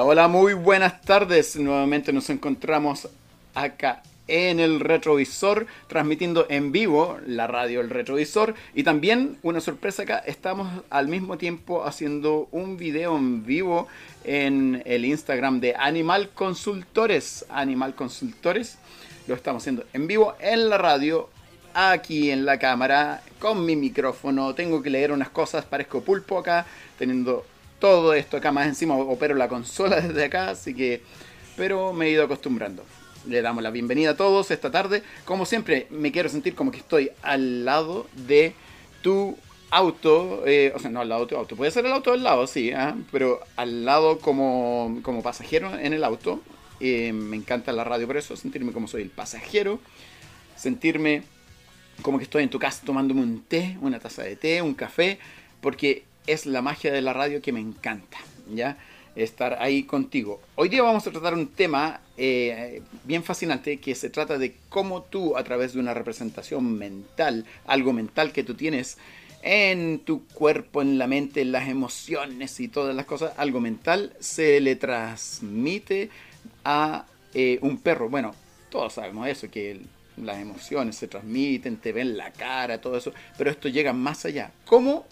Hola, muy buenas tardes. Nuevamente nos encontramos acá en el retrovisor, transmitiendo en vivo la radio El Retrovisor. Y también, una sorpresa acá, estamos al mismo tiempo haciendo un video en vivo en el Instagram de Animal Consultores. Animal Consultores. Lo estamos haciendo en vivo en la radio, aquí en la cámara, con mi micrófono. Tengo que leer unas cosas, parezco pulpo acá, teniendo todo esto acá más encima opero la consola desde acá, así que... Pero me he ido acostumbrando. Le damos la bienvenida a todos esta tarde. Como siempre, me quiero sentir como que estoy al lado de tu auto. Eh, o sea, no al lado de tu auto. Puede ser el auto al lado, sí, ¿ah? pero al lado como, como pasajero en el auto. Eh, me encanta la radio por eso, sentirme como soy el pasajero. Sentirme como que estoy en tu casa tomándome un té, una taza de té, un café, porque es la magia de la radio que me encanta, ¿ya? Estar ahí contigo. Hoy día vamos a tratar un tema eh, bien fascinante que se trata de cómo tú a través de una representación mental, algo mental que tú tienes en tu cuerpo, en la mente, en las emociones y todas las cosas, algo mental se le transmite a eh, un perro. Bueno, todos sabemos eso, que las emociones se transmiten, te ven la cara, todo eso, pero esto llega más allá. ¿Cómo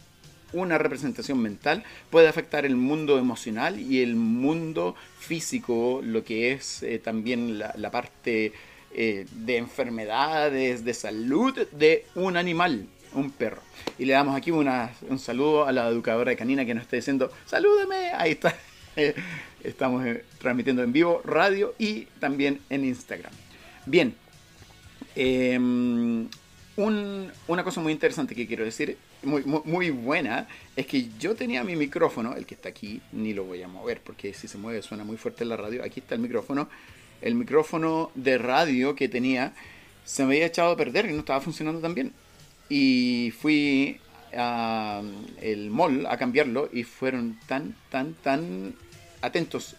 una representación mental puede afectar el mundo emocional y el mundo físico, lo que es eh, también la, parte eh, de enfermedades, de salud de un animal, un perro. Y le damos aquí un saludo a la educadora de canina que nos está diciendo, salúdame, ahí está. Estamos eh, transmitiendo en vivo, radio y también en Instagram. Bien, em, una cosa muy interesante que quiero decir muy, muy, buena es que yo tenía mi micrófono, el que está aquí, ni lo voy a mover porque si se mueve suena muy fuerte en la radio. Aquí está el micrófono. El micrófono de radio que tenía se me había echado a perder y no estaba funcionando tan bien. Y fui al mall a cambiarlo y fueron tan, tan, tan atentos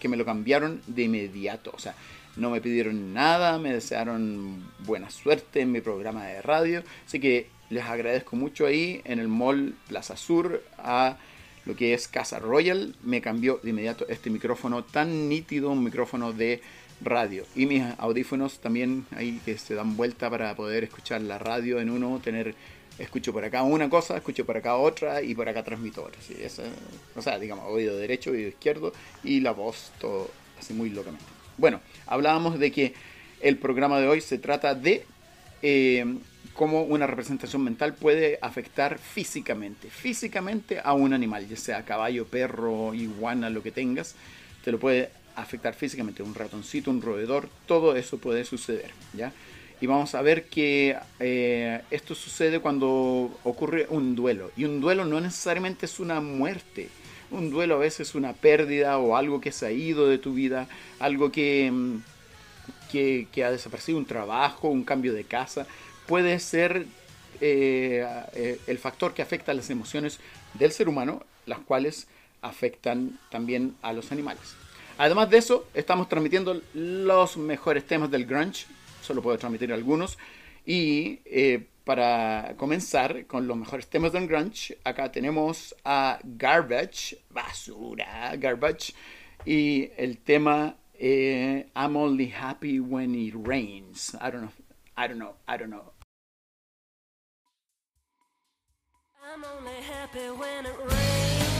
que me lo cambiaron de inmediato. O sea, no me pidieron nada, me desearon buena suerte en mi programa de radio. Así que les agradezco mucho ahí en el mall Plaza Sur a lo que es Casa Royal. Me cambió de inmediato este micrófono tan nítido, un micrófono de radio. Y mis audífonos también ahí que se dan vuelta para poder escuchar la radio en uno, tener escucho por acá una cosa, escucho por acá otra y por acá transmito otra. o sea, digamos, oído derecho, oído izquierdo y la voz, todo así muy locamente. Bueno, hablábamos de que el programa de hoy se trata de eh, cómo una representación mental puede afectar físicamente, físicamente a un animal, ya sea caballo, perro, iguana, lo que tengas, te lo puede afectar físicamente, un ratoncito, un roedor, todo eso puede suceder, ¿ya? Y vamos a ver que eh, esto sucede cuando ocurre un duelo. Y un duelo no necesariamente es una muerte. Un duelo a veces es una pérdida o algo que se ha ido de tu vida, algo que, mm, que, que ha desaparecido, un trabajo, un cambio de casa puede ser eh, eh, el factor que afecta a las emociones del ser humano, las cuales afectan también a los animales. Además de eso, estamos transmitiendo los mejores temas del grunge, solo puedo transmitir algunos, y eh, para comenzar con los mejores temas del grunge, acá tenemos a Garbage, basura, Garbage, y el tema I'm only happy when it rains. I don't know, I don't know, I don't know. I'm only happy when it rains.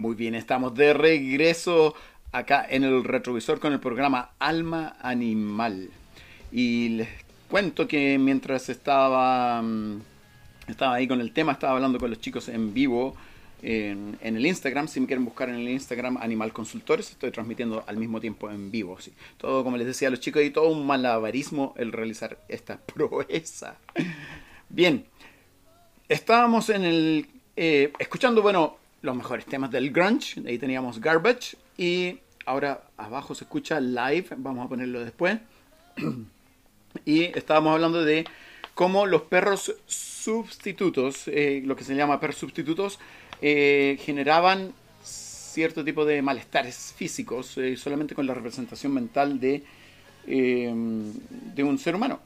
Muy bien, estamos de regreso acá en el retrovisor con el programa Alma Animal. Y les cuento que mientras estaba, mm, estaba ahí con el tema, estaba hablando con los chicos en vivo en, el Instagram. Si me quieren buscar en el Instagram Animal Consultores, estoy transmitiendo al mismo tiempo en vivo. ¿sí? Todo, como les decía a los chicos, y todo un malabarismo el realizar esta proeza. Bien, estábamos en el... Eh, escuchando, bueno, los mejores temas del grunge. Ahí teníamos Garbage. Y ahora abajo se escucha Live. Vamos a ponerlo después. y estábamos hablando de cómo los perros sustitutos, eh, lo que se llama perros sustitutos, eh, generaban cierto tipo de malestares físicos eh, solamente con la representación mental de, de un ser humano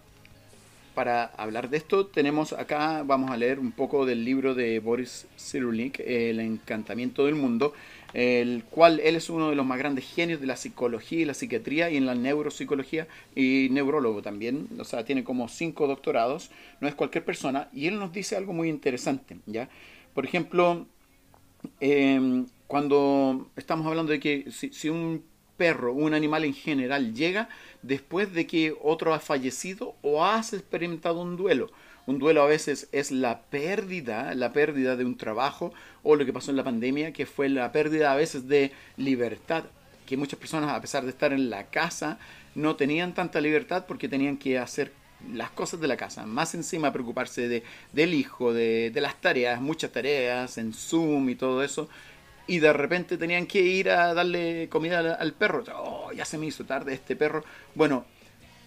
para hablar de esto tenemos acá, vamos a leer un poco del libro de Boris Cyrulnik, El encantamiento del mundo, el cual él es uno de los más grandes genios de la psicología y la psiquiatría y en la neuropsicología y neurólogo también, o sea, tiene como cinco doctorados, no es cualquier persona, y él nos dice algo muy interesante, ¿ya? Por ejemplo, em, cuando estamos hablando de que si, si un perro, un animal en general, llega después de que otro ha fallecido o has experimentado un duelo. Un duelo a veces es la pérdida, la pérdida de un trabajo o lo que pasó en la pandemia, que fue la pérdida a veces de libertad, que muchas personas a pesar de estar en la casa no tenían tanta libertad porque tenían que hacer las cosas de la casa, más encima preocuparse de, del hijo, de, de las tareas, muchas tareas en Zoom y todo eso, y de repente tenían que ir a darle comida al, perro. Oh, ya se me hizo tarde este perro. Bueno,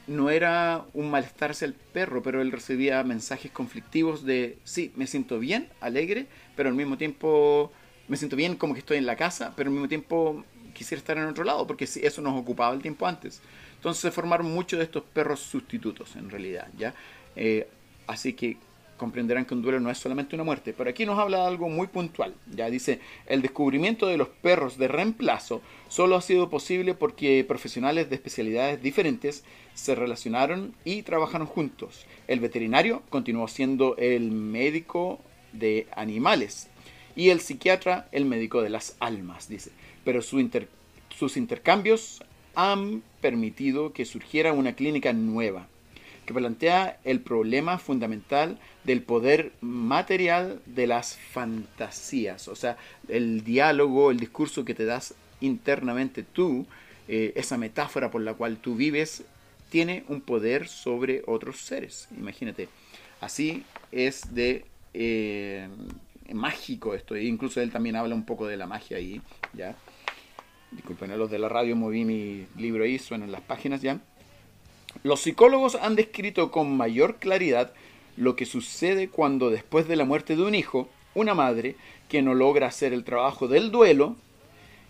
no era un malestar hacia el perro, pero él recibía mensajes conflictivos de, sí, me siento bien, alegre, pero al mismo tiempo me siento bien como que estoy en la casa, pero al mismo tiempo quisiera estar en otro lado, porque eso nos ocupaba el tiempo antes. Entonces se formaron muchos de estos perros sustitutos, en realidad, ¿ya? Eh, así que comprenderán que un duelo no es solamente una muerte. Pero aquí nos habla de algo muy puntual. Ya dice, el descubrimiento de los perros de reemplazo solo ha sido posible porque profesionales de especialidades diferentes se relacionaron y trabajaron juntos. El veterinario continuó siendo el médico de animales y el psiquiatra el médico de las almas, dice. Pero sus intercambios han permitido que surgiera una clínica nueva, que plantea el problema fundamental del poder material de las fantasías, o sea, el diálogo, el discurso que te das internamente tú, eh, esa metáfora por la cual tú vives, tiene un poder sobre otros seres. Imagínate, así es de eh, mágico esto, e incluso él también habla un poco de la magia ahí, ¿ya? Disculpen, a los de la radio moví mi libro ahí, suenan las páginas ya. Los psicólogos han descrito con mayor claridad lo que sucede cuando después de la muerte de un hijo, una madre que no logra hacer el trabajo del duelo,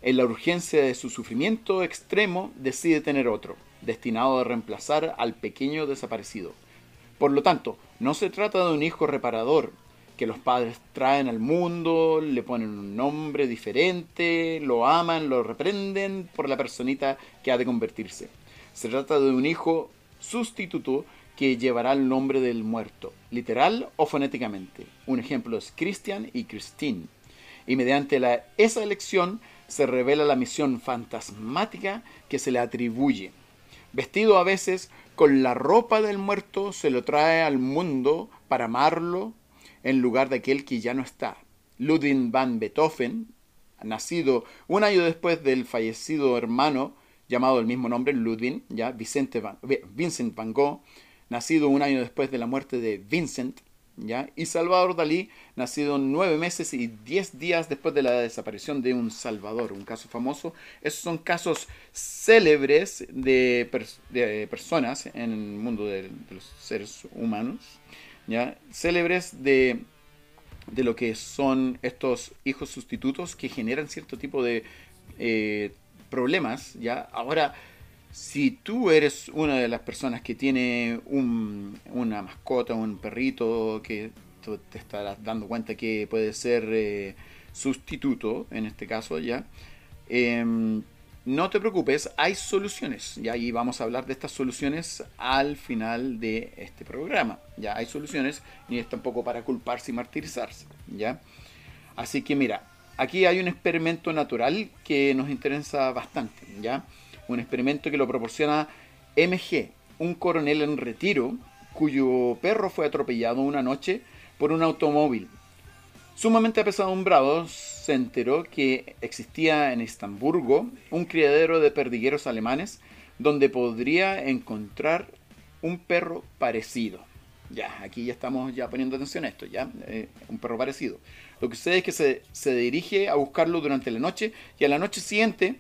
en la urgencia de su sufrimiento extremo decide tener otro, destinado a reemplazar al pequeño desaparecido. Por lo tanto, no se trata de un hijo reparador, que los padres traen al mundo, le ponen un nombre diferente, lo aman, lo reprenden por la personita que ha de convertirse. Se trata de un hijo sustituto que llevará el nombre del muerto, literal o fonéticamente. Un ejemplo es Christian y Christine. Y mediante esa elección se revela la misión fantasmática que se le atribuye. Vestido a veces con la ropa del muerto, se lo trae al mundo para amarlo, en lugar de aquel que ya no está. Ludwig van Beethoven, nacido un año después del fallecido hermano llamado el mismo nombre, Ludwig, ya Vicente van, Vincent van Gogh, nacido un año después de la muerte de Vincent, ¿ya? y Salvador Dalí, nacido nueve meses y diez días después de la desaparición de un Salvador, un caso famoso. Esos son casos célebres de, de personas en el mundo de, de los seres humanos ¿ya? célebres de, de lo que son estos hijos sustitutos que generan cierto tipo de eh, problemas. ¿ya? Ahora, si tú eres una de las personas que tiene un, una mascota, un perrito, que te estarás dando cuenta que puede ser eh, sustituto, en este caso, ¿ya? Em, no te preocupes, hay soluciones. Y ahí vamos a hablar de estas soluciones al final de este programa. Ya hay soluciones, ni es tampoco para culparse y martirizarse. ¿ya? Así que mira, aquí hay un experimento natural que nos interesa bastante. ¿ya? Un experimento que lo proporciona MG, un coronel en retiro cuyo perro fue atropellado una noche por un automóvil. Sumamente apesadumbrado, se enteró que existía en Estamburgo un criadero de perdigueros alemanes donde podría encontrar un perro parecido. Ya, aquí ya estamos ya poniendo atención a esto, ya, eh, un perro parecido. Lo que sucede es que se, se dirige a buscarlo durante la noche y a la noche siguiente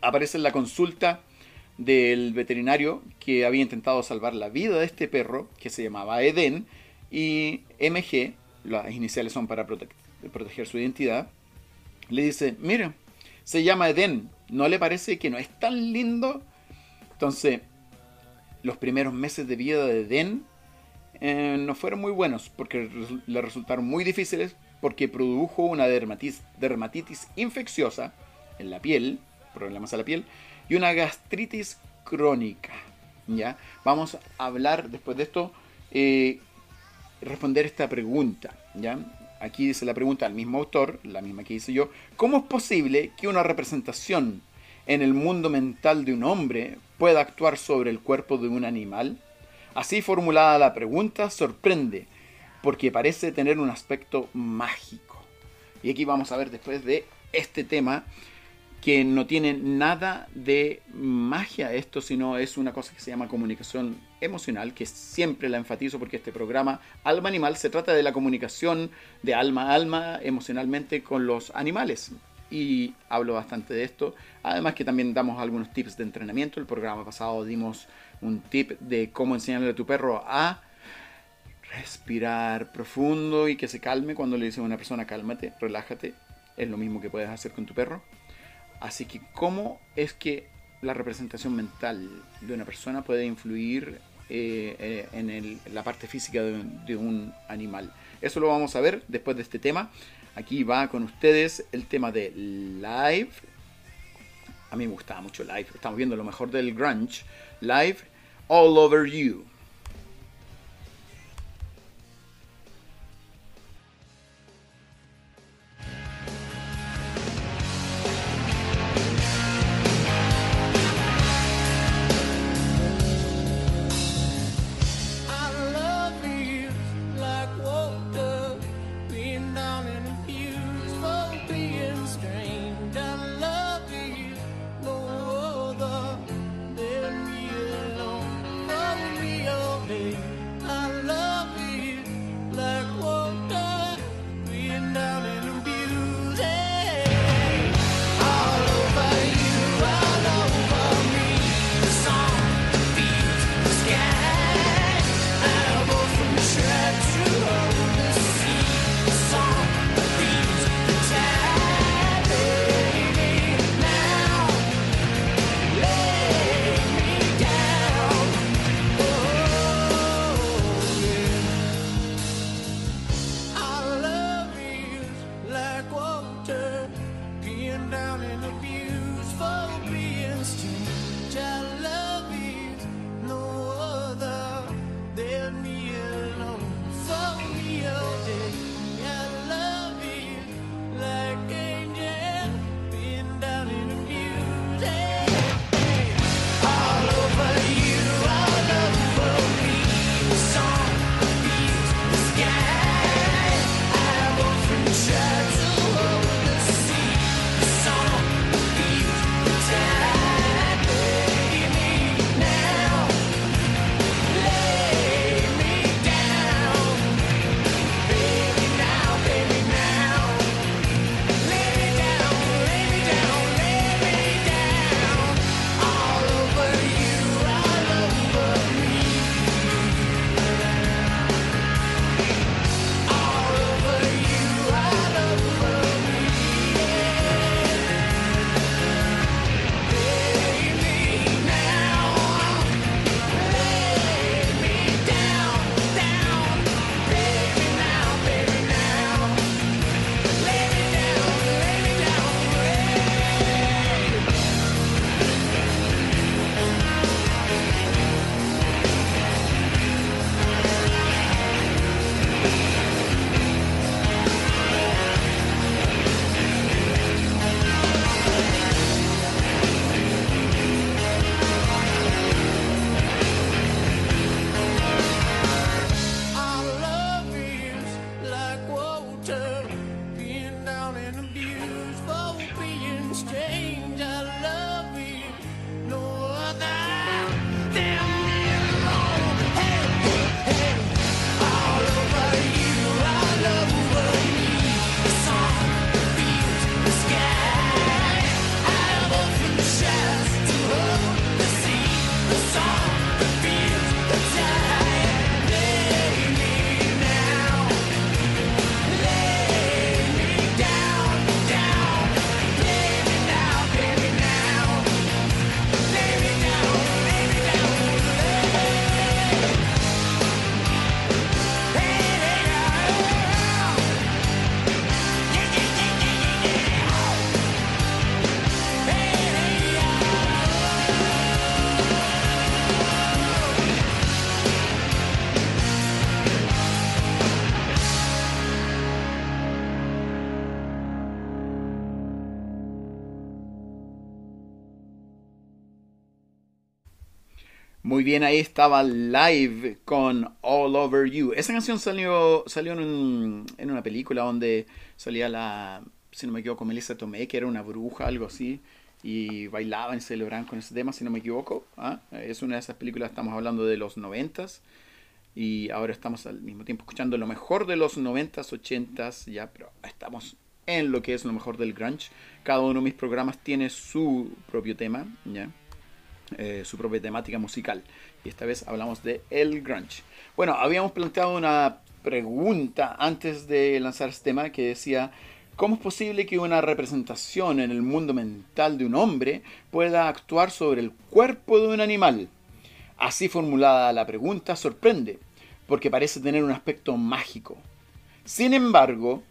aparece la consulta del veterinario que había intentado salvar la vida de este perro, que se llamaba Eden, y MG, las iniciales son para proteger su identidad, le dice, mira, se llama Eden, ¿no le parece que no es tan lindo? Entonces, los primeros meses de vida de Eden eh, no fueron muy buenos porque le resultaron muy difíciles porque produjo una dermatitis, infecciosa en la piel, problemas a la piel, y una gastritis crónica. ¿ya? Vamos a hablar después de esto, eh, responder esta pregunta. ¿ya? aquí dice la pregunta al mismo autor, la misma que hice yo, ¿cómo es posible que una representación en el mundo mental de un hombre pueda actuar sobre el cuerpo de un animal? Así formulada la pregunta sorprende, porque parece tener un aspecto mágico. Y aquí vamos a ver después de este tema que no tiene nada de magia esto, sino es una cosa que se llama comunicación emocional, que siempre la enfatizo porque este programa Alma Animal se trata de la comunicación de alma a alma emocionalmente con los animales. Y hablo bastante de esto. Además que también damos algunos tips de entrenamiento. El programa pasado dimos un tip de cómo enseñarle a tu perro a respirar profundo y que se calme cuando le dice a una persona cálmate, relájate. Es lo mismo que puedes hacer con tu perro. Así que, ¿cómo es que la representación mental de una persona puede influir eh, eh, en la parte física de, un animal? Eso lo vamos a ver después de este tema. Aquí va con ustedes el tema de live. A mí me gustaba mucho live. Estamos viendo lo mejor del grunge. Live, all over you. Muy bien, ahí estaba Live con All Over You. Esa canción salió, salió en, una película donde salía la, si no me equivoco, Melissa Tomé, que era una bruja, algo así, y bailaban y celebraban con ese tema, si no me equivoco. ¿ah? Es una de esas películas, estamos hablando de los noventas, y ahora estamos al mismo tiempo escuchando lo mejor de los noventas, ochentas, ya, pero estamos en lo que es lo mejor del grunge. Cada uno de mis programas tiene su propio tema, ya eh, su propia temática musical. Y esta vez hablamos de el grunge. Bueno, habíamos planteado una pregunta antes de lanzar este tema que decía, ¿cómo es posible que una representación en el mundo mental de un hombre pueda actuar sobre el cuerpo de un animal? Así formulada la pregunta sorprende, porque parece tener un aspecto mágico. Sin embargo,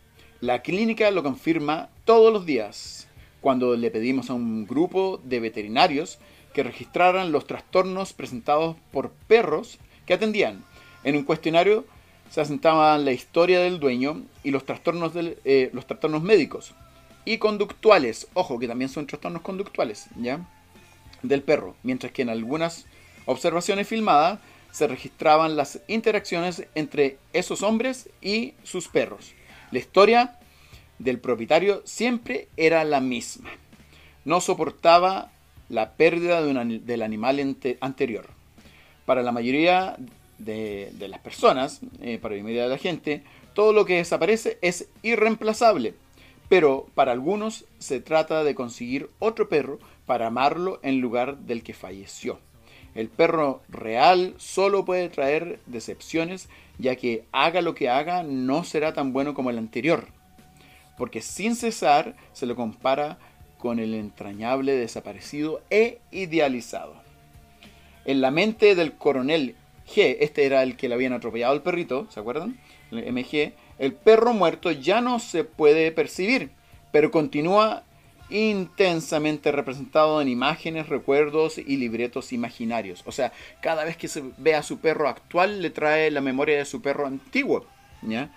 la clínica lo confirma todos los días. Cuando le pedimos a un grupo de veterinarios que registraran los trastornos presentados por perros que atendían. En un cuestionario se asentaban la historia del dueño y los trastornos, eh, los trastornos médicos y conductuales, ojo que también son trastornos conductuales, ¿ya? Del perro, mientras que en algunas observaciones filmadas se registraban las interacciones entre esos hombres y sus perros. La historia del propietario siempre era la misma. No soportaba la pérdida del animal anterior. Para la mayoría de, las personas, eh, para la mayoría de la gente, todo lo que desaparece es irreemplazable. Pero para algunos se trata de conseguir otro perro para amarlo en lugar del que falleció. El perro real solo puede traer decepciones, ya que haga lo que haga no será tan bueno como el anterior. Porque sin cesar se lo compara con el entrañable desaparecido e idealizado. En la mente del coronel G, este era el que le habían atropellado al perrito, ¿se acuerdan? El MG, el perro muerto ya no se puede percibir, pero continúa intensamente representado en imágenes, recuerdos y libretos imaginarios. O sea, cada vez que se ve a su perro actual le trae la memoria de su perro antiguo. ¿ya?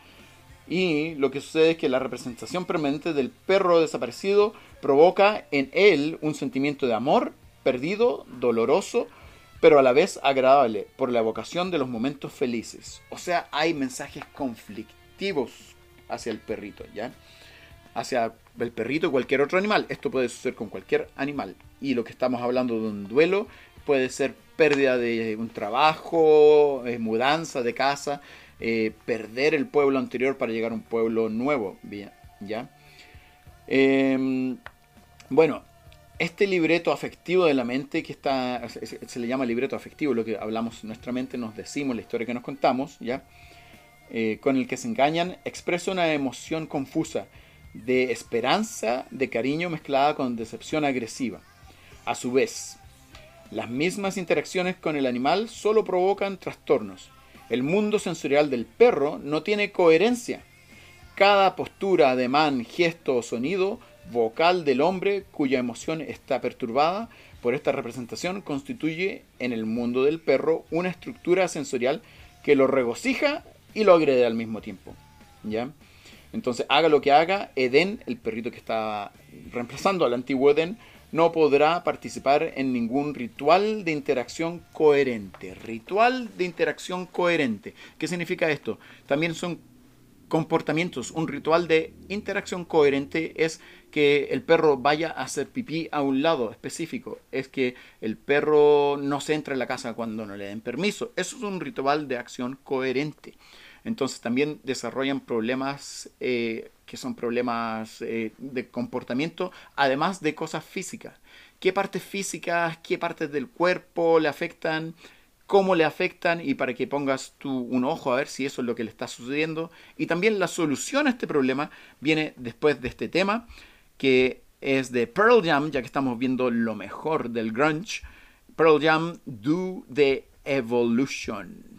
Y lo que sucede es que la representación permanente del perro desaparecido provoca en él un sentimiento de amor perdido, doloroso, pero a la vez agradable por la evocación de los momentos felices. O sea, hay mensajes conflictivos hacia el perrito, ¿ya? Hacia el perrito y cualquier otro animal. Esto puede suceder con cualquier animal. Y lo que estamos hablando de un duelo puede ser pérdida de un trabajo, eh, mudanza de casa, eh, perder el pueblo anterior para llegar a un pueblo nuevo. ¿ya? Em, bueno, este libreto afectivo de la mente que está, se, le llama libreto afectivo, lo que hablamos en nuestra mente, nos decimos la historia que nos contamos, ¿ya? Eh, con el que se engañan, expresa una emoción confusa de esperanza, de cariño mezclada con decepción agresiva. A su vez, las mismas interacciones con el animal solo provocan trastornos. El mundo sensorial del perro no tiene coherencia. Cada postura, ademán, gesto o sonido vocal del hombre cuya emoción está perturbada por esta representación constituye en el mundo del perro una estructura sensorial que lo regocija y lo agrede al mismo tiempo. ¿Ya? Entonces, haga lo que haga, Eden, el perrito que está reemplazando al antiguo Eden, no podrá participar en ningún ritual de interacción coherente. Ritual de interacción coherente. ¿Qué significa esto? También son comportamientos. Un ritual de interacción coherente es que el perro vaya a hacer pipí a un lado específico. Es que el perro no se entre en la casa cuando no le den permiso. Eso es un ritual de acción coherente. Entonces también desarrollan problemas eh, que son problemas eh, de comportamiento, además de cosas físicas. ¿Qué partes físicas, qué partes del cuerpo le afectan? cómo le afectan y para que pongas tú un ojo a ver si eso es lo que le está sucediendo. Y también la solución a este problema viene después de este tema, que es de Pearl Jam, ya que estamos viendo lo mejor del grunge. Pearl Jam, Do the Evolution.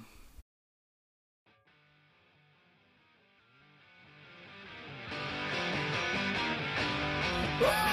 Whoa!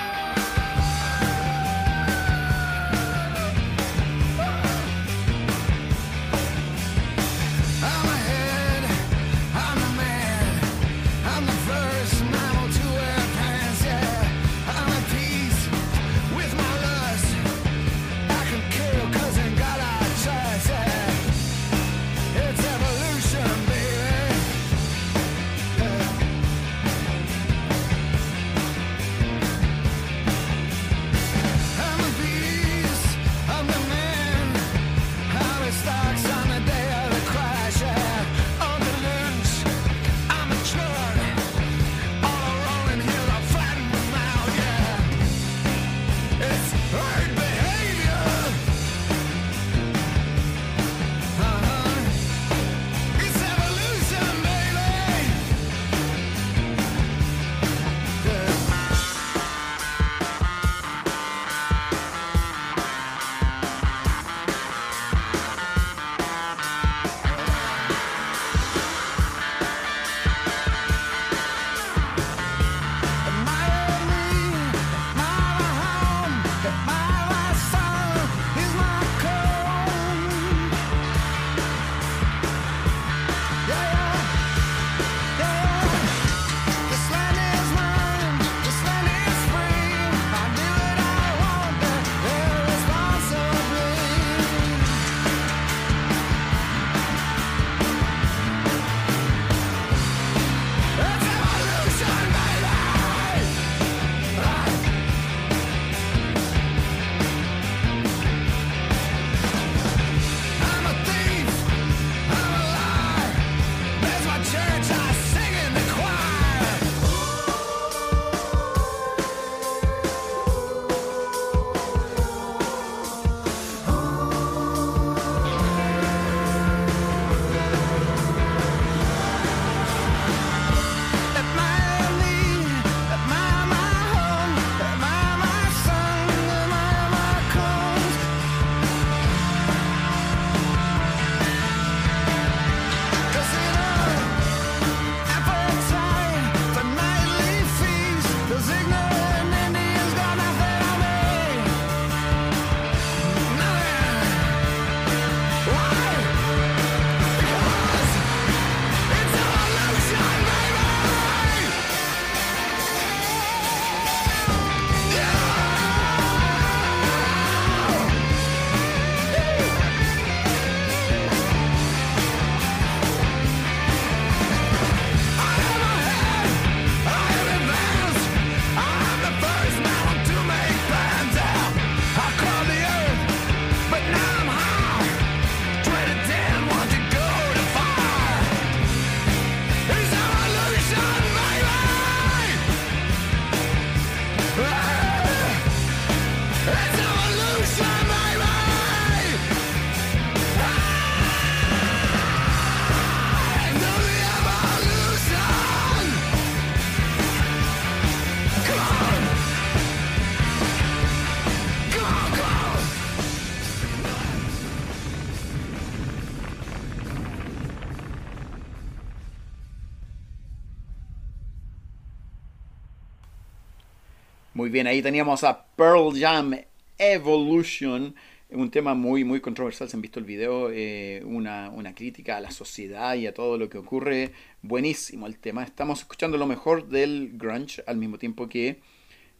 Muy bien, ahí teníamos a Pearl Jam Evolution, un tema muy, muy controversial. Se han visto el video, eh, una, una, crítica a la sociedad y a todo lo que ocurre. Buenísimo el tema. Estamos escuchando lo mejor del grunge al mismo tiempo que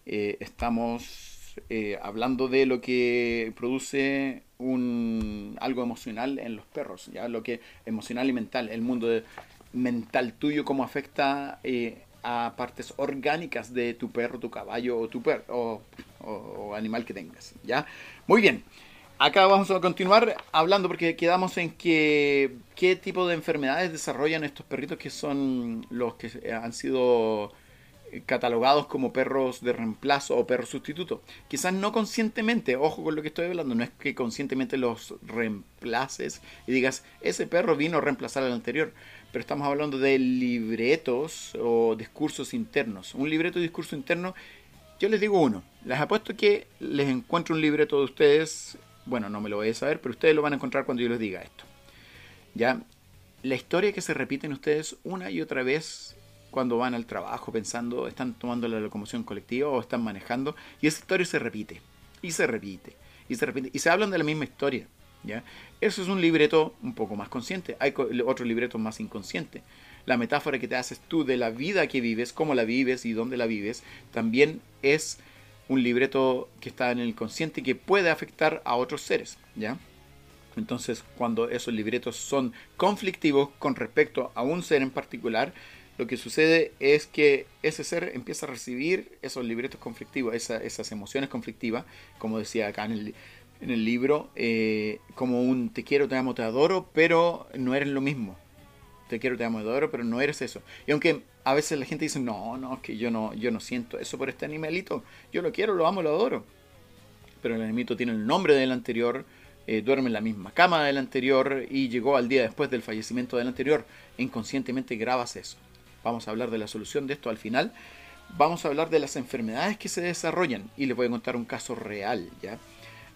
eh, estamos eh, hablando de lo que produce un, algo emocional en los perros, ya lo que emocional y mental, el mundo mental tuyo, cómo afecta a partes orgánicas de tu perro, tu caballo o tu perro o, animal que tengas. ¿ya? Muy bien. Acá vamos a continuar hablando porque quedamos en que qué tipo de enfermedades desarrollan estos perritos que son los que han sido catalogados como perros de reemplazo o perros sustituto. Quizás no conscientemente, ojo con lo que estoy hablando, no es que conscientemente los reemplaces y digas, ese perro vino a reemplazar al anterior, pero estamos hablando de libretos o discursos internos. Un libreto de discurso interno, yo les digo uno, les apuesto que les encuentro un libreto de ustedes, bueno, no me lo voy a saber, pero ustedes lo van a encontrar cuando yo les diga esto. Ya, la historia que se repite en ustedes una y otra vez cuando van al trabajo pensando, están tomando la locomoción colectiva o están manejando, y esa historia se repite, y se repite, y se repite, y se hablan de la misma historia. ¿Ya? Eso es un libreto un poco más consciente. Hay otro libreto más inconsciente. La metáfora que te haces tú de la vida que vives, cómo la vives y dónde la vives, también es un libreto que está en el consciente y que puede afectar a otros seres. ¿ya? Entonces, cuando esos libretos son conflictivos con respecto a un ser en particular, lo que sucede es que ese ser empieza a recibir esos libretos conflictivos, esas emociones conflictivas, como decía acá en el, en el libro, eh, como un te quiero, te amo, te adoro, pero no eres lo mismo. Te quiero, te amo, te adoro, pero no eres eso. Y aunque a veces la gente dice, no, no, es que yo no, yo no siento eso por este animalito, yo lo quiero, lo amo, lo adoro. Pero el animalito tiene el nombre del anterior, eh, duerme en la misma cama del anterior y llegó al día después del fallecimiento del anterior. Inconscientemente grabas eso. Vamos a hablar de la solución de esto al final. Vamos a hablar de las enfermedades que se desarrollan y les voy a contar un caso real, ¿ya?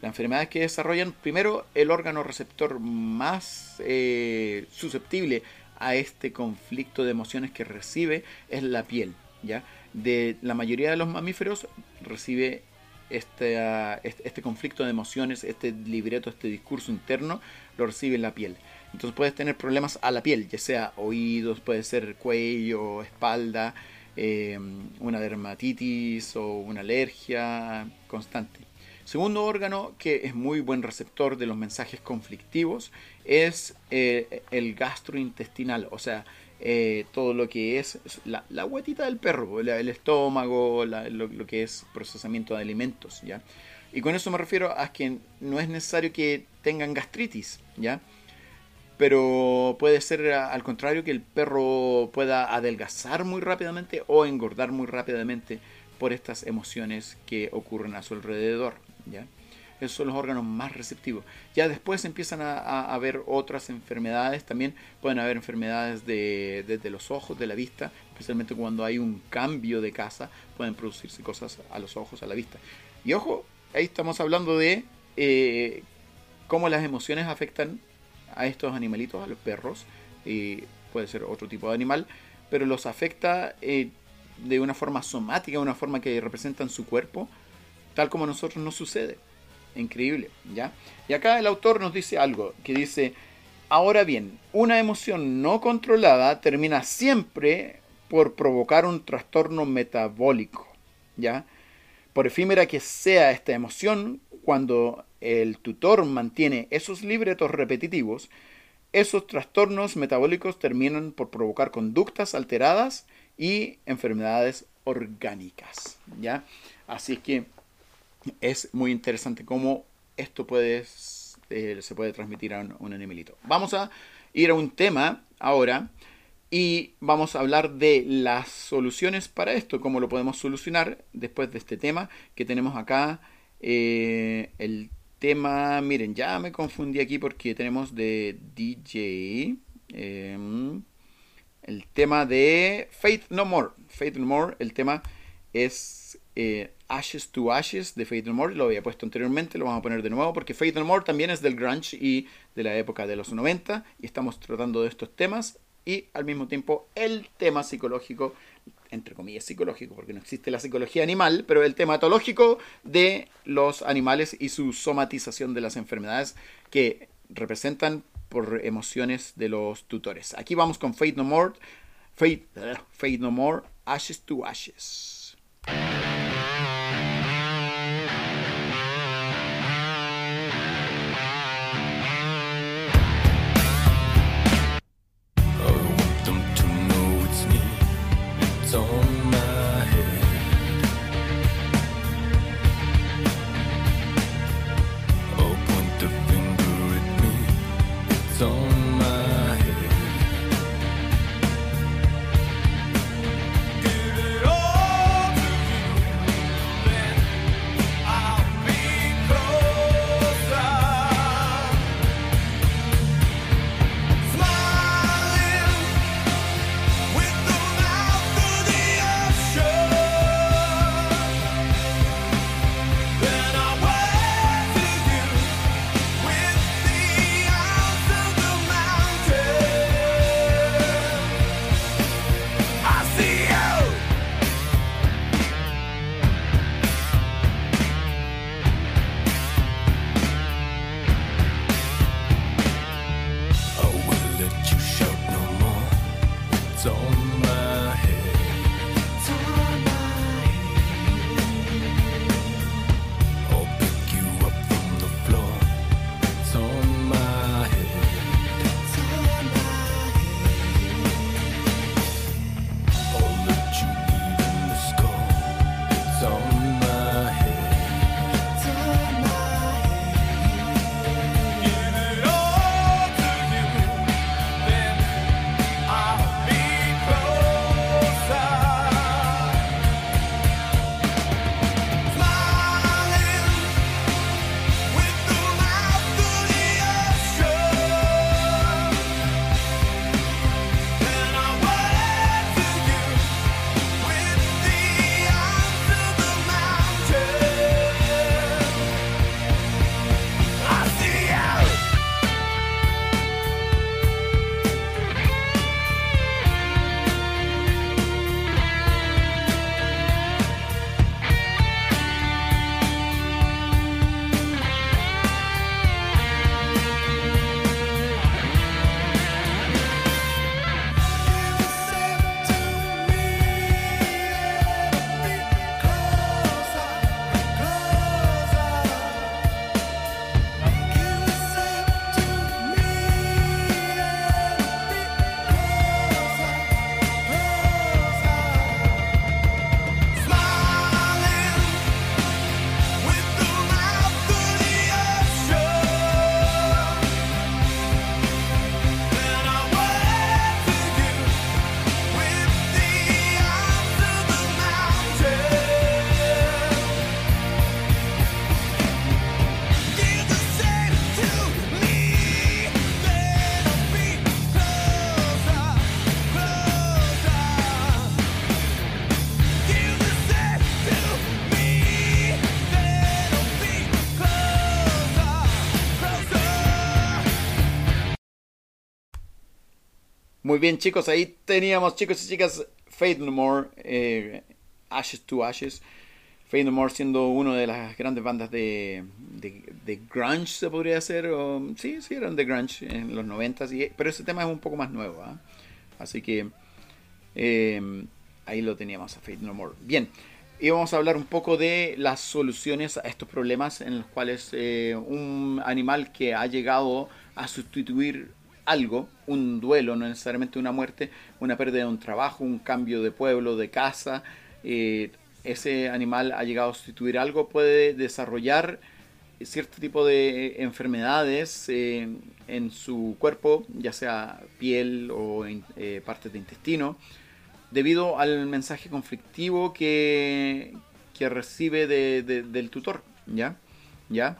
Las enfermedades que desarrollan, primero, el órgano receptor más eh, susceptible a este conflicto de emociones que recibe es la piel, ¿ya? De la mayoría de los mamíferos recibe este, este, este conflicto de emociones, este libreto, este discurso interno, lo recibe en la piel. Entonces puedes tener problemas a la piel, ya sea oídos, puede ser cuello, espalda, eh, una dermatitis o una alergia constante. Segundo órgano que es muy buen receptor de los mensajes conflictivos es eh, el gastrointestinal, o sea, eh, todo lo que es la, la huetita del perro, el estómago, lo, que es procesamiento de alimentos, ¿ya? Y con eso me refiero a que no es necesario que tengan gastritis, ¿ya? pero puede ser al contrario que el perro pueda adelgazar muy rápidamente o engordar muy rápidamente por estas emociones que ocurren a su alrededor. ¿Ya? Esos son los órganos más receptivos. Ya después empiezan a, haber otras enfermedades, también pueden haber enfermedades de, desde los ojos, de la vista, especialmente cuando hay un cambio de casa, pueden producirse cosas a los ojos, a la vista. Y ojo, ahí estamos hablando de eh, cómo las emociones afectan a estos animalitos, a los perros, y puede ser otro tipo de animal, pero los afecta eh, de una forma somática, una forma que representan su cuerpo, tal como nosotros nos sucede. Increíble, ¿ya? Y acá el autor nos dice algo, que dice, ahora bien, una emoción no controlada termina siempre por provocar un trastorno metabólico, ¿ya? Por efímera que sea esta emoción, cuando el tutor mantiene esos libretos repetitivos, esos trastornos metabólicos terminan por provocar conductas alteradas y enfermedades orgánicas, ¿ya? Así que es muy interesante cómo esto eh, se puede transmitir a un, animalito. Vamos a ir a un tema ahora y vamos a hablar de las soluciones para esto, cómo lo podemos solucionar después de este tema que tenemos acá. Eh, el tema, miren, ya me confundí aquí porque tenemos de DJ em, el tema de Faith No More. Faith No More, el tema es eh, Ashes to Ashes de Faith No More. Lo había puesto anteriormente, lo vamos a poner de nuevo porque Faith No More también es del grunge y de la época de los 90 y estamos tratando de estos temas y al mismo tiempo el tema psicológico, entre comillas psicológico, porque no existe la psicología animal, pero el tema etológico de los animales y su somatización de las enfermedades que representan por emociones de los tutores. Aquí vamos con Fate No More, Fate, Fate No More, Ashes to Ashes. Muy bien, chicos, ahí teníamos, chicos y chicas, Fate No More, eh, Ashes to Ashes. Fate No More siendo una de las grandes bandas de, de, grunge, se podría hacer. O, sí, sí, eran de grunge en los 90 pero ese tema es un poco más nuevo. ¿ah? Así que eh, ahí lo teníamos a Fate No More. Bien, y vamos a hablar un poco de las soluciones a estos problemas en los cuales eh, un animal que ha llegado a sustituir algo, un duelo, no necesariamente una muerte, una pérdida de un trabajo, un cambio de pueblo, de casa, eh, ese animal ha llegado a sustituir algo, puede desarrollar cierto tipo de enfermedades eh, en su cuerpo, ya sea piel o eh, partes de intestino, debido al mensaje conflictivo que, que recibe del tutor, ¿ya? ¿ya?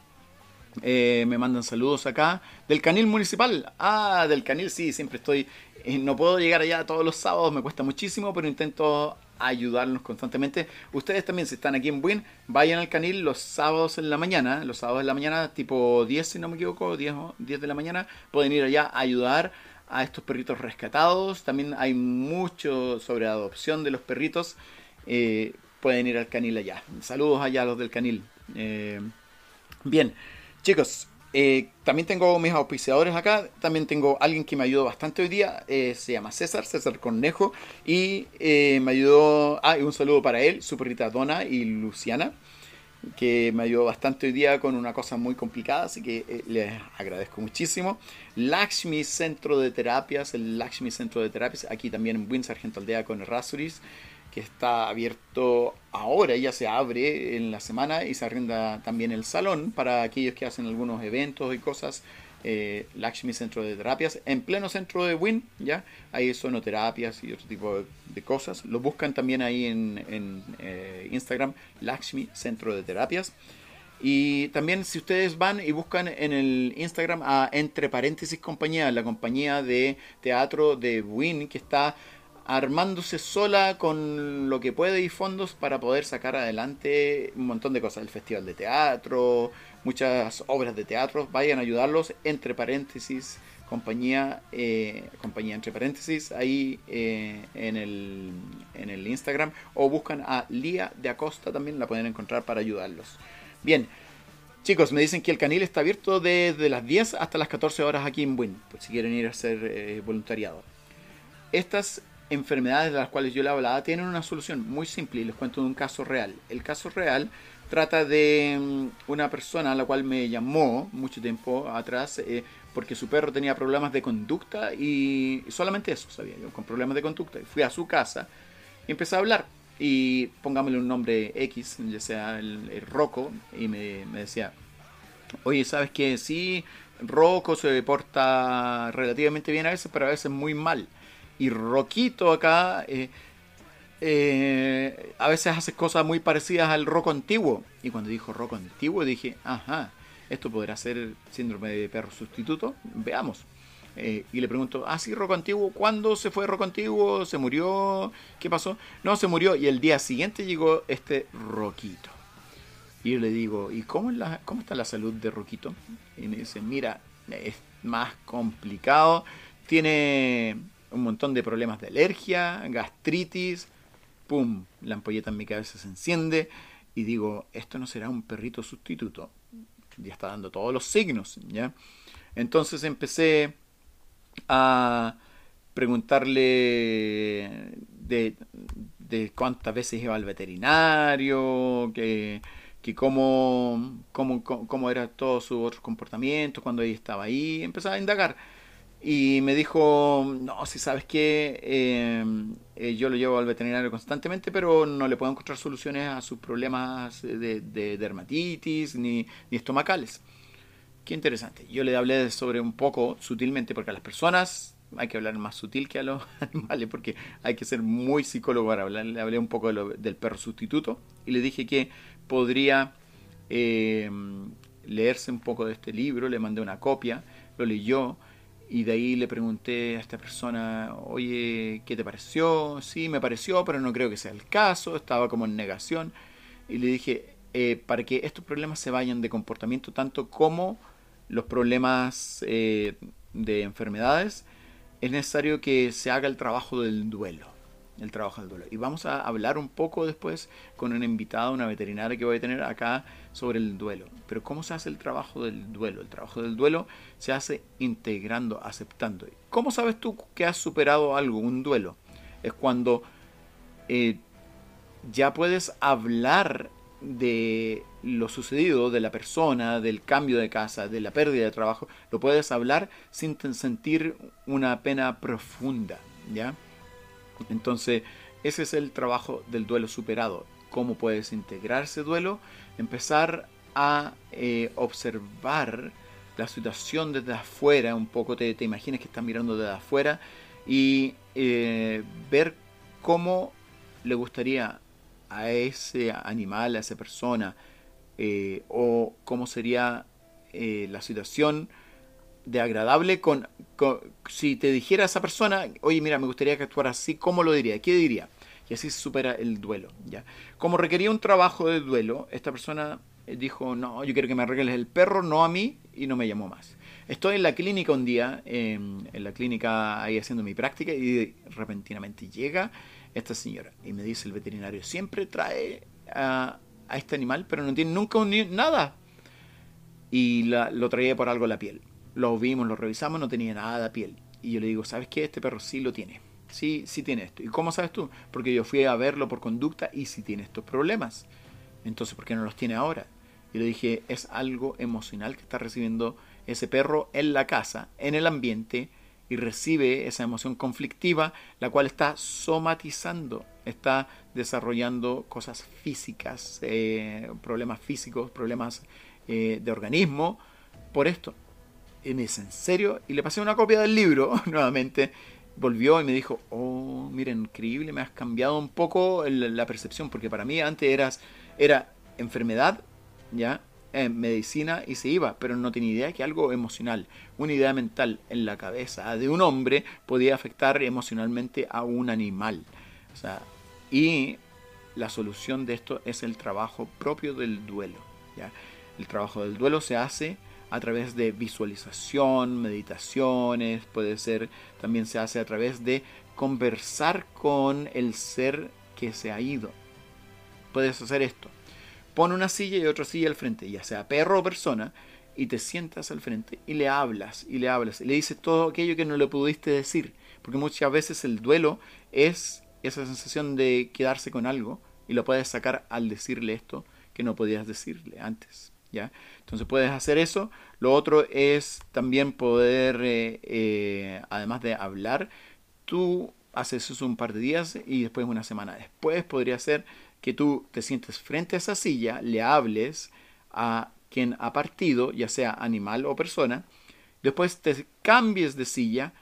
Eh, me mandan saludos acá. Del canil municipal. Ah, del canil, sí, siempre estoy. Eh, no puedo llegar allá todos los sábados, me cuesta muchísimo, pero intento ayudarnos constantemente. Ustedes también, si están aquí en Buin, vayan al canil los sábados en la mañana. Los sábados en la mañana, tipo 10, si no me equivoco, 10, 10 de la mañana, pueden ir allá a ayudar a estos perritos rescatados. También hay mucho sobre adopción de los perritos. Eh, pueden ir al canil allá. Saludos allá a los del canil. Bien, chicos, eh, también tengo mis auspiciadores acá. También tengo alguien que me ayudó bastante hoy día. se llama César, César Cornejo. Y me ayudó. Ah, y un saludo para él, su perrita Donna y Luciana que me ayudó bastante hoy día con una cosa muy complicada, así que eh, les agradezco muchísimo. Lakshmi Centro de Terapias, el Lakshmi Centro de Terapias, aquí también en Win Sargento Aldea con Rasuris, que está abierto ahora, ya se abre en la semana y se arrenda también el salón para aquellos que hacen algunos eventos y cosas eh, Lakshmi Centro de Terapias, en pleno centro de Win, ¿ya? Hay sonoterapias y otro tipo de, cosas. Lo buscan también ahí en, eh, Instagram, Lakshmi Centro de Terapias. Y también si ustedes van y buscan en el Instagram a Entre Paréntesis Compañía, la compañía de teatro de Win, que está armándose sola con lo que puede y fondos para poder sacar adelante un montón de cosas. El Festival de Teatro, muchas obras de teatro, vayan a ayudarlos, entre paréntesis, compañía, eh, compañía entre paréntesis, ahí eh, en, el, en el Instagram, o buscan a Lía de Acosta, también la pueden encontrar para ayudarlos. Bien, chicos, me dicen que el canil está abierto desde las 10 hasta las 14 horas aquí en Win, por si quieren ir a hacer eh, voluntariado. Estas enfermedades de las cuales yo le hablaba tienen una solución muy simple y les cuento de un caso real. El caso real trata de mm, una persona a la cual me llamó mucho tiempo atrás eh, porque su perro tenía problemas de conducta y solamente eso sabía yo, con problemas de conducta. Y fui a su casa y empecé a hablar y pongámosle un nombre X, ya sea el, el Rocco, y me, decía, oye, ¿sabes qué? Sí, Rocco se porta relativamente bien a veces, pero a veces muy mal. Y Roquito acá... Eh, eh, a veces hace cosas muy parecidas al roco antiguo. Y cuando dijo roco antiguo dije, ajá, esto podrá ser síndrome de perro sustituto. Veamos. Eh, y le pregunto, ah, sí, roco antiguo, ¿cuándo se fue roco antiguo? ¿Se murió? ¿Qué pasó? No, se murió y el día siguiente llegó este roquito. Y yo le digo, ¿y cómo, la, cómo está la salud de roquito? Y me dice, mira, es más complicado, tiene un montón de problemas de alergia, gastritis, ¡pum! La ampolleta en mi cabeza se enciende y digo, esto no será un perrito sustituto. Ya está dando todos los signos, ¿ya? Entonces empecé a preguntarle de, cuántas veces iba al veterinario, que, que cómo, cómo, cómo, era todo su otro comportamiento cuando ella estaba ahí. Empecé a indagar y me dijo, no, si sabes que em, eh, yo lo llevo al veterinario constantemente, pero no le puedo encontrar soluciones a sus problemas de, dermatitis ni, estomacales. Qué interesante. Yo le hablé sobre un poco sutilmente, porque a las personas hay que hablar más sutil que a los animales, porque hay que ser muy psicólogo para hablar. Le hablé un poco del perro sustituto y le dije que podría em, leerse un poco de este libro, le mandé una copia, lo leyó y de ahí le pregunté a esta persona, oye, ¿qué te pareció? Sí, me pareció, pero no creo que sea el caso, estaba como en negación. Y le dije, eh, para que estos problemas se vayan de comportamiento tanto como los problemas eh, de enfermedades, es necesario que se haga el trabajo del duelo el trabajo del duelo. Y vamos a hablar un poco después con una invitada, una veterinaria que voy a tener acá sobre el duelo. Pero ¿cómo se hace el trabajo del duelo? El trabajo del duelo se hace integrando, aceptando. ¿Cómo sabes tú que has superado algo, un duelo? Es cuando eh, ya puedes hablar de lo sucedido, de la persona, del cambio de casa, de la pérdida de trabajo, lo puedes hablar sin sentir una pena profunda, ¿ya? Entonces, ese es el trabajo del duelo superado. ¿Cómo puedes integrar ese duelo? Empezar a eh, observar la situación desde afuera, un poco te, te imaginas que estás mirando desde afuera y eh, ver cómo le gustaría a ese animal, a esa persona, eh, o cómo sería la situación de agradable con, si te dijera esa persona, oye, mira, me gustaría que actuara así, ¿cómo lo diría? ¿Qué diría? Y así se supera el duelo, ¿ya? Como requería un trabajo de duelo, esta persona dijo, no, yo quiero que me arregles el perro, no a mí, y no me llamó más. Estoy en la clínica un día, en la clínica ahí haciendo mi práctica, y repentinamente llega esta señora y me dice el veterinario, siempre trae a, este animal, pero no tiene nunca un, nada. Y lo traía por algo la piel. Lo vimos, lo revisamos, no tenía nada de piel. Y yo le digo, ¿sabes qué? Este perro sí lo tiene. Sí, sí tiene esto. ¿Y cómo sabes tú? Porque yo fui a verlo por conducta y sí tiene estos problemas. Entonces, ¿por qué no los tiene ahora? Y le dije, es algo emocional que está recibiendo ese perro en la casa, en el ambiente, y recibe esa emoción conflictiva, la cual está somatizando, está desarrollando cosas físicas, eh, problemas físicos, problemas eh, de organismo, por esto. Y me ¿en serio? Y le pasé una copia del libro nuevamente. Volvió y me dijo, oh, mira, increíble, me has cambiado un poco la percepción, porque para mí antes eras, era enfermedad, ¿ya? medicina y se iba, pero no tenía idea que algo emocional, una idea mental en la cabeza de un hombre podía afectar emocionalmente a un animal. O sea, y la solución de esto es el trabajo propio del duelo. ¿ya? El trabajo del duelo se hace a través de visualización, meditaciones, puede ser, también se hace a través de conversar con el ser que se ha ido. Puedes hacer esto pone una silla y otra silla al frente, ya sea perro o persona, y te sientas al frente y le hablas y le hablas y le dices todo aquello que no le pudiste decir. Porque muchas veces el duelo es esa sensación de quedarse con algo y lo puedes sacar al decirle esto que no podías decirle antes. Entonces puedes hacer eso. Lo otro es también poder, eh, eh, además de hablar, tú haces eso un par de días y después una semana después podría ser que tú te sientes frente a esa silla, le hables a quien ha partido, ya sea animal o persona, después te cambies de silla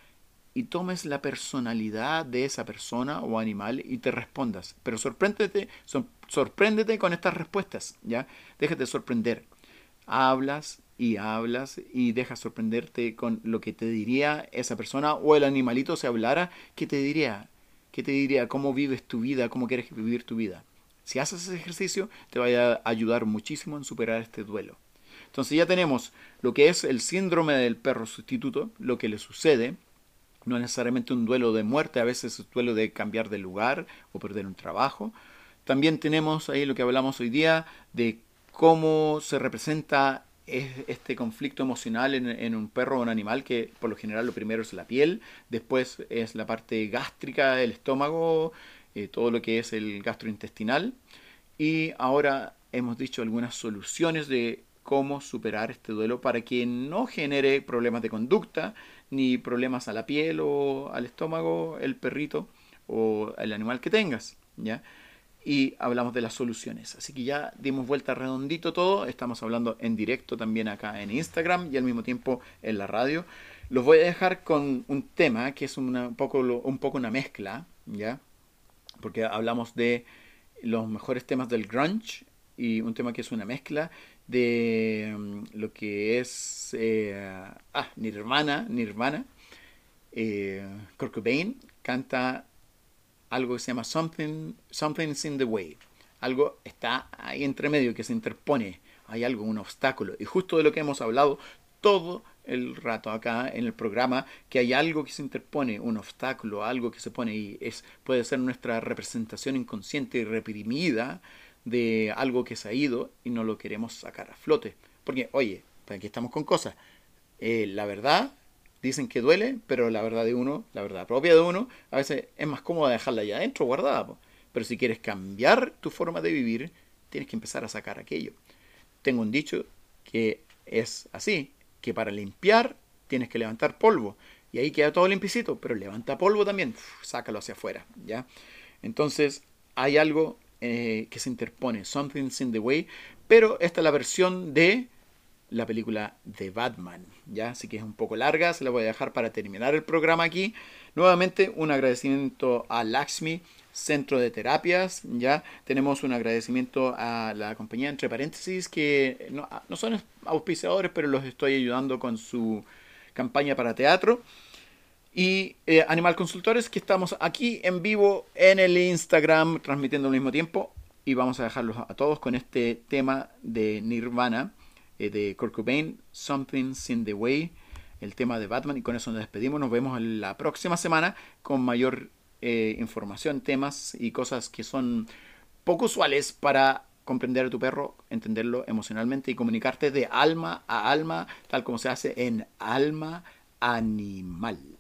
y tomes la personalidad de esa persona o animal y te respondas. Pero sorpréndete, sorpréndete con estas respuestas, ¿ya? Déjate sorprender. Hablas y hablas y dejas sorprenderte con lo que te diría esa persona o el animalito se hablara, ¿qué te diría? ¿Qué te diría? ¿Cómo vives tu vida? ¿Cómo quieres vivir tu vida? Si haces ese ejercicio, te va a ayudar muchísimo en superar este duelo. Entonces ya tenemos lo que es el síndrome del perro sustituto, lo que le sucede, no necesariamente un duelo de muerte, a veces es un duelo de cambiar de lugar o perder un trabajo. También tenemos ahí lo que hablamos hoy día de cómo se representa este conflicto emocional en, un perro o un animal, que por lo general lo primero es la piel, después es la parte gástrica, el estómago, eh, todo lo que es el gastrointestinal. Y ahora hemos dicho algunas soluciones de cómo superar este duelo para que no genere problemas de conducta ni problemas a la piel o al estómago, el perrito o el animal que tengas, ¿ya? Y hablamos de las soluciones. Así que ya dimos vuelta redondito todo. Estamos hablando en directo también acá en Instagram y al mismo tiempo en la radio. Los voy a dejar con un tema que es un, poco, un poco una mezcla, ¿ya? porque hablamos de los mejores temas del grunge y un tema que es una mezcla de mm, lo que es eh, ah, Nirvana, Nirvana. Eh, Kurt Cobain canta algo que se llama Something, Something's in the Way. Algo está ahí entre medio que se interpone. Hay algo, un obstáculo. Y justo de lo que hemos hablado todo el rato acá en el programa que hay algo que se interpone, un obstáculo, algo que se pone y es puede ser nuestra representación inconsciente y reprimida de algo que se ha ido y no lo queremos sacar a flote. Porque, oye, aquí estamos con cosas. Eh, la verdad, dicen que duele, pero la verdad de uno, la verdad propia de uno, a veces es más cómoda dejarla allá adentro guardada. Pero si quieres cambiar tu forma de vivir, tienes que empezar a sacar aquello. Tengo un dicho que es así, que para limpiar tienes que levantar polvo. Y ahí queda todo limpiecito, pero levanta polvo también, sácalo hacia afuera, ¿ya? Entonces, hay algo eh, que se interpone, Something's in the Way, pero esta es la versión de la película de Batman, ¿ya? Así que es un poco larga, se la voy a dejar para terminar el programa aquí. Nuevamente, un agradecimiento a Lakshmi centro de terapias, ya tenemos un agradecimiento a la compañía entre paréntesis que no, son auspiciadores, pero los estoy ayudando con su campaña para teatro. Y eh, Animal Consultores, que estamos aquí en vivo en el Instagram, transmitiendo al mismo tiempo. y vamos a dejarlos a todos con este tema de Nirvana, eh, de Kurt Something's in the Way, el tema de Batman, y con eso nos despedimos. Nos vemos la próxima semana con mayor eh, información, temas y cosas que son poco usuales para comprender a tu perro, entenderlo emocionalmente y comunicarte de alma a alma, tal como se hace en alma animal.